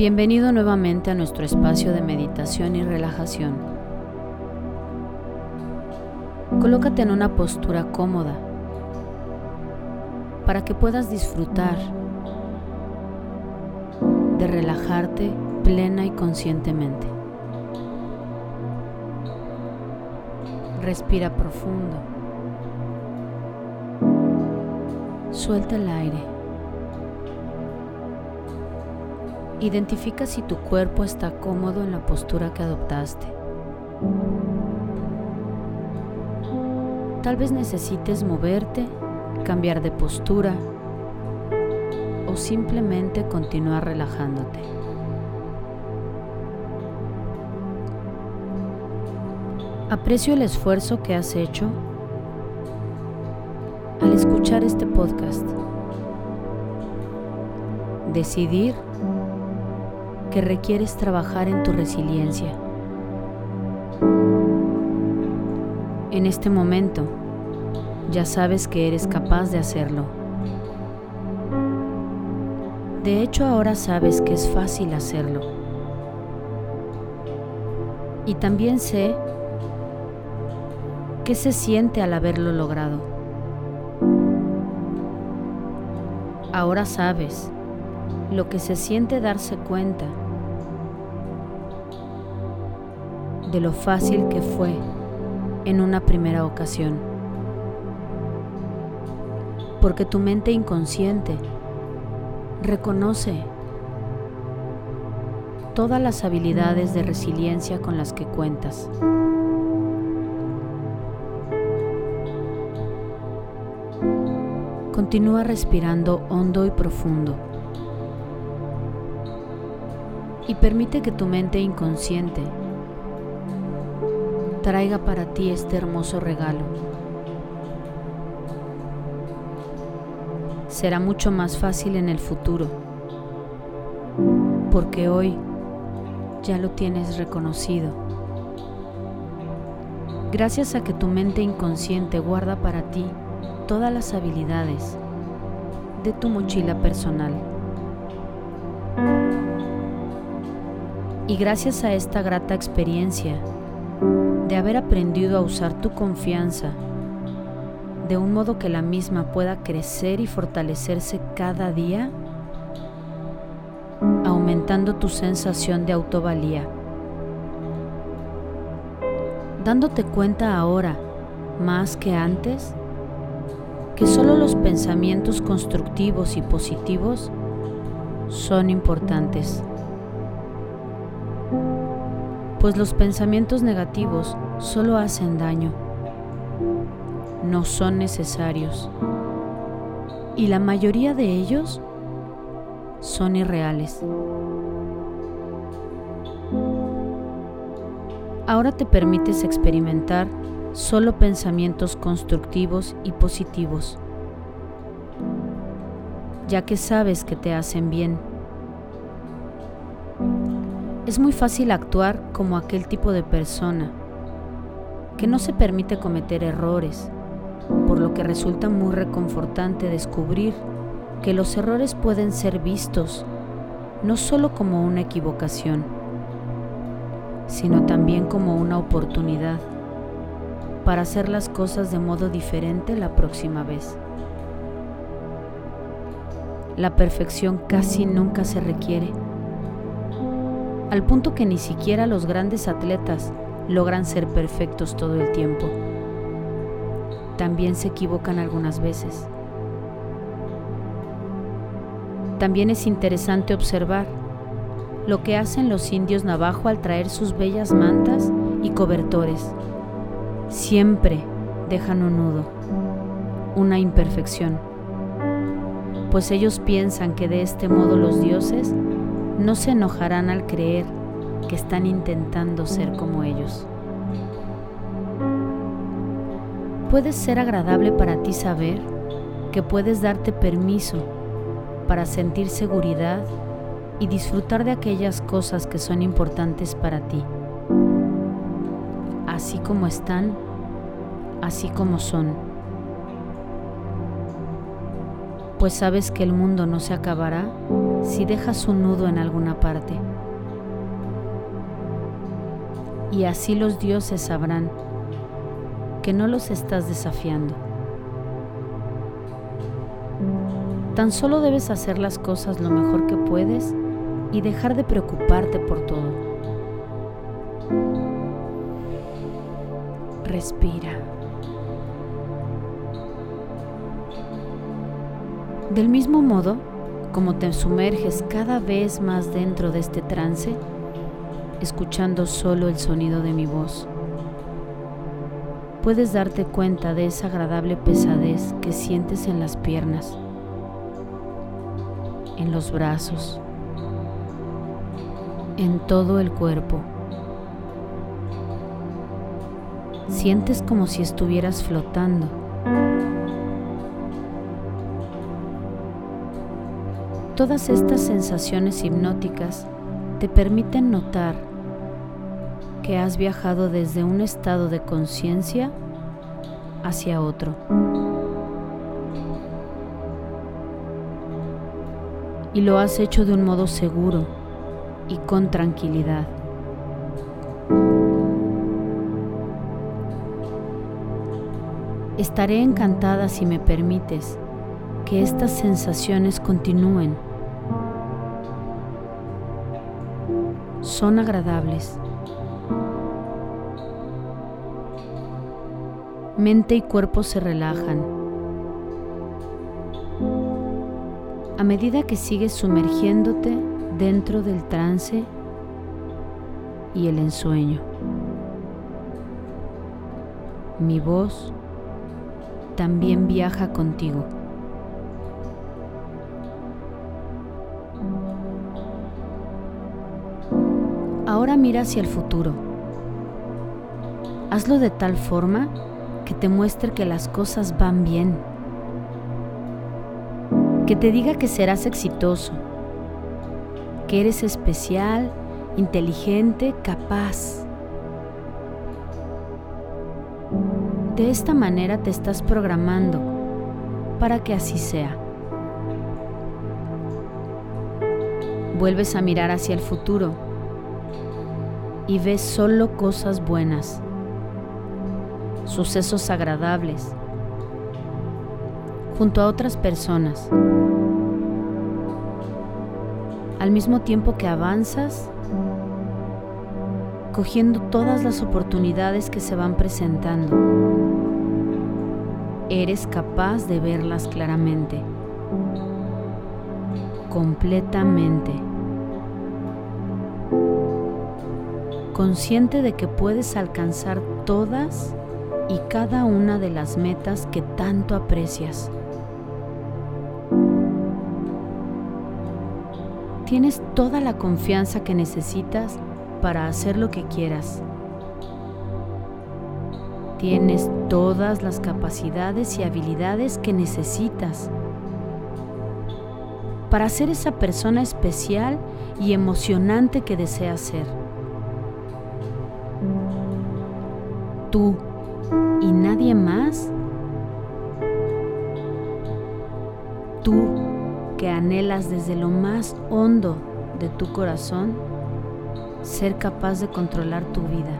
Bienvenido nuevamente a nuestro espacio de meditación y relajación. Colócate en una postura cómoda para que puedas disfrutar de relajarte plena y conscientemente. Respira profundo. Suelta el aire. Identifica si tu cuerpo está cómodo en la postura que adoptaste. Tal vez necesites moverte, cambiar de postura o simplemente continuar relajándote. Aprecio el esfuerzo que has hecho al escuchar este podcast. Decidir que requieres trabajar en tu resiliencia. En este momento, ya sabes que eres capaz de hacerlo. De hecho, ahora sabes que es fácil hacerlo. Y también sé qué se siente al haberlo logrado. Ahora sabes lo que se siente darse cuenta de lo fácil que fue en una primera ocasión. Porque tu mente inconsciente reconoce todas las habilidades de resiliencia con las que cuentas. Continúa respirando hondo y profundo y permite que tu mente inconsciente traiga para ti este hermoso regalo. Será mucho más fácil en el futuro, porque hoy ya lo tienes reconocido. Gracias a que tu mente inconsciente guarda para ti todas las habilidades de tu mochila personal. Y gracias a esta grata experiencia, de haber aprendido a usar tu confianza de un modo que la misma pueda crecer y fortalecerse cada día, aumentando tu sensación de autovalía. Dándote cuenta ahora, más que antes, que solo los pensamientos constructivos y positivos son importantes pues los pensamientos negativos solo hacen daño, no son necesarios. Y la mayoría de ellos son irreales. Ahora te permites experimentar solo pensamientos constructivos y positivos, ya que sabes que te hacen bien es muy fácil actuar como aquel tipo de persona que no se permite cometer errores, por lo que resulta muy reconfortante descubrir que los errores pueden ser vistos no solo como una equivocación, sino también como una oportunidad para hacer las cosas de modo diferente la próxima vez. La perfección casi nunca se requiere al punto que ni siquiera los grandes atletas logran ser perfectos todo el tiempo. También se equivocan algunas veces. También es interesante observar lo que hacen los indios navajo al traer sus bellas mantas y cobertores. Siempre dejan un nudo, una imperfección, pues ellos piensan que de este modo los dioses no se enojarán al creer que están intentando ser como ellos. Puede ser agradable para ti saber que puedes darte permiso para sentir seguridad y disfrutar de aquellas cosas que son importantes para ti, así como están, así como son. Pues sabes que el mundo no se acabará si dejas un nudo en alguna parte. Y así los dioses sabrán que no los estás desafiando. Tan solo debes hacer las cosas lo mejor que puedes y dejar de preocuparte por todo. Respira. Del mismo modo, como te sumerges cada vez más dentro de este trance, escuchando solo el sonido de mi voz, puedes darte cuenta de esa agradable pesadez que sientes en las piernas, en los brazos, en todo el cuerpo. Sientes como si estuvieras flotando Todas estas sensaciones hipnóticas te permiten notar que has viajado desde un estado de conciencia hacia otro. Y lo has hecho de un modo seguro y con tranquilidad. Estaré encantada si me permites que estas sensaciones continúen son agradables. Mente y cuerpo se relajan. A medida que sigues sumergiéndote dentro del trance y el ensueño. Mi voz también viaja contigo. Mira hacia el futuro. Hazlo de tal forma que te muestre que las cosas van bien. Que te diga que serás exitoso, que eres especial, inteligente, capaz. De esta manera te estás programando para que así sea. Vuelves a mirar hacia el futuro y ves solo cosas buenas, sucesos agradables, junto a otras personas. Al mismo tiempo que avanzas, cogiendo todas las oportunidades que se van presentando, eres capaz de verlas claramente, completamente. Consciente de que puedes alcanzar todas y cada una de las metas que tanto aprecias. Tienes toda la confianza que necesitas para hacer lo que quieras. Tienes todas las capacidades y habilidades que necesitas para ser esa persona especial y emocionante que deseas ser. Tú y nadie más? Tú que anhelas desde lo más hondo de tu corazón ser capaz de controlar tu vida.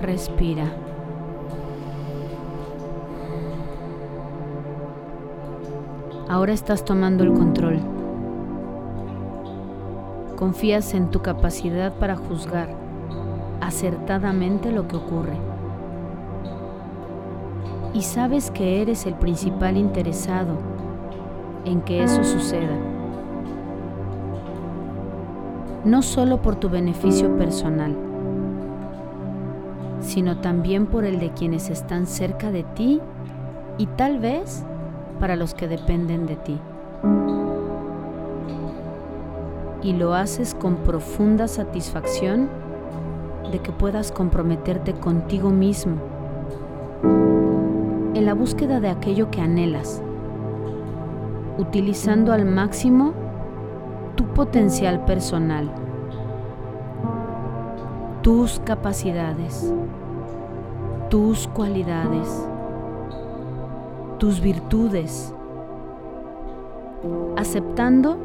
Respira. Ahora estás tomando el control confías en tu capacidad para juzgar acertadamente lo que ocurre. Y sabes que eres el principal interesado en que eso suceda. No solo por tu beneficio personal, sino también por el de quienes están cerca de ti y tal vez para los que dependen de ti y lo haces con profunda satisfacción de que puedas comprometerte contigo mismo en la búsqueda de aquello que anhelas, utilizando al máximo tu potencial personal, tus capacidades, tus cualidades, tus virtudes, aceptando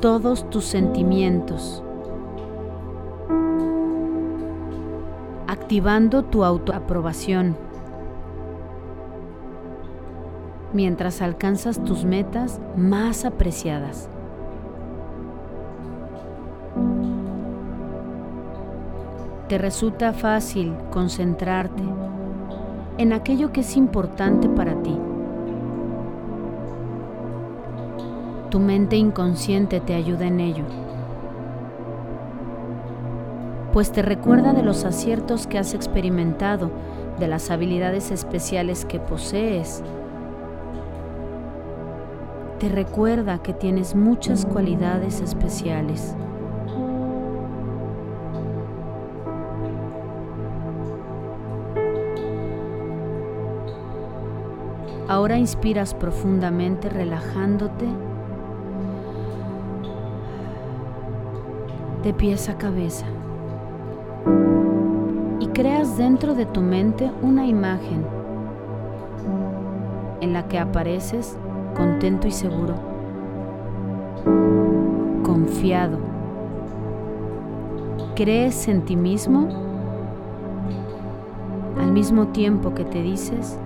todos tus sentimientos, activando tu autoaprobación, mientras alcanzas tus metas más apreciadas. Te resulta fácil concentrarte en aquello que es importante para ti. Tu mente inconsciente te ayuda en ello, pues te recuerda de los aciertos que has experimentado, de las habilidades especiales que posees. Te recuerda que tienes muchas cualidades especiales. Ahora inspiras profundamente relajándote de pies a cabeza y creas dentro de tu mente una imagen en la que apareces contento y seguro, confiado. Crees en ti mismo al mismo tiempo que te dices,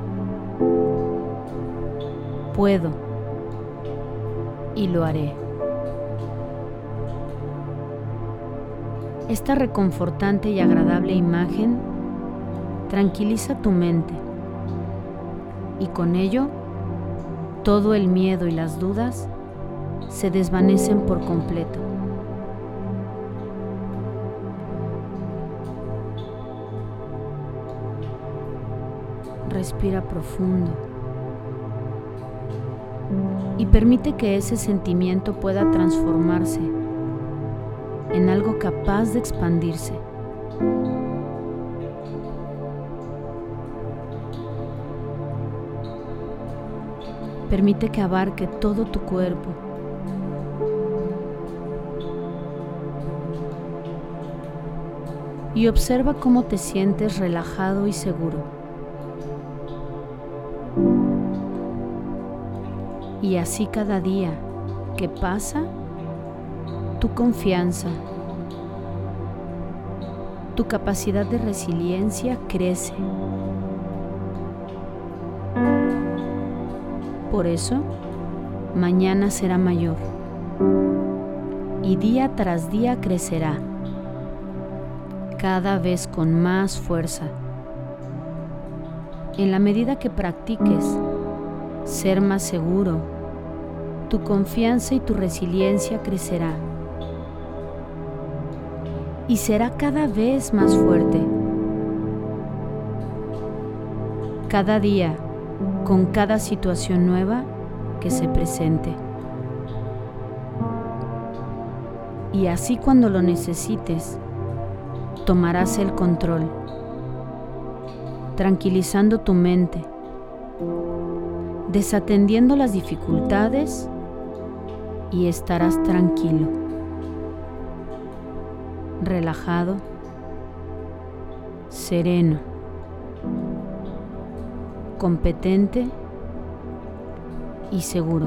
puedo y lo haré. Esta reconfortante y agradable imagen tranquiliza tu mente. Y con ello todo el miedo y las dudas se desvanecen por completo. Respira profundo. Y permite que ese sentimiento pueda transformarse en algo capaz de expandirse. Permite que abarque todo tu cuerpo. Y observa cómo te sientes relajado y seguro. Y así cada día que pasa, tu confianza, tu capacidad de resiliencia crece. Por eso, mañana será mayor y día tras día crecerá, cada vez con más fuerza. En la medida que practiques ser más seguro, tu confianza y tu resiliencia crecerá y será cada vez más fuerte. Cada día, con cada situación nueva que se presente. Y así cuando lo necesites, tomarás el control, tranquilizando tu mente desatendiendo las dificultades y estarás tranquilo, relajado, sereno, competente y seguro.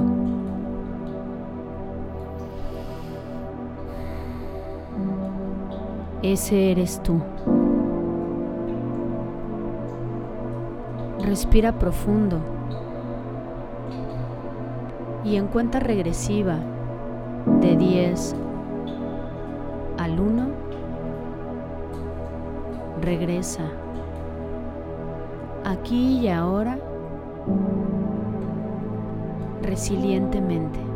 Ese eres tú. Respira profundo y en cuenta regresiva de 10 al 1, regresa aquí y ahora resilientemente.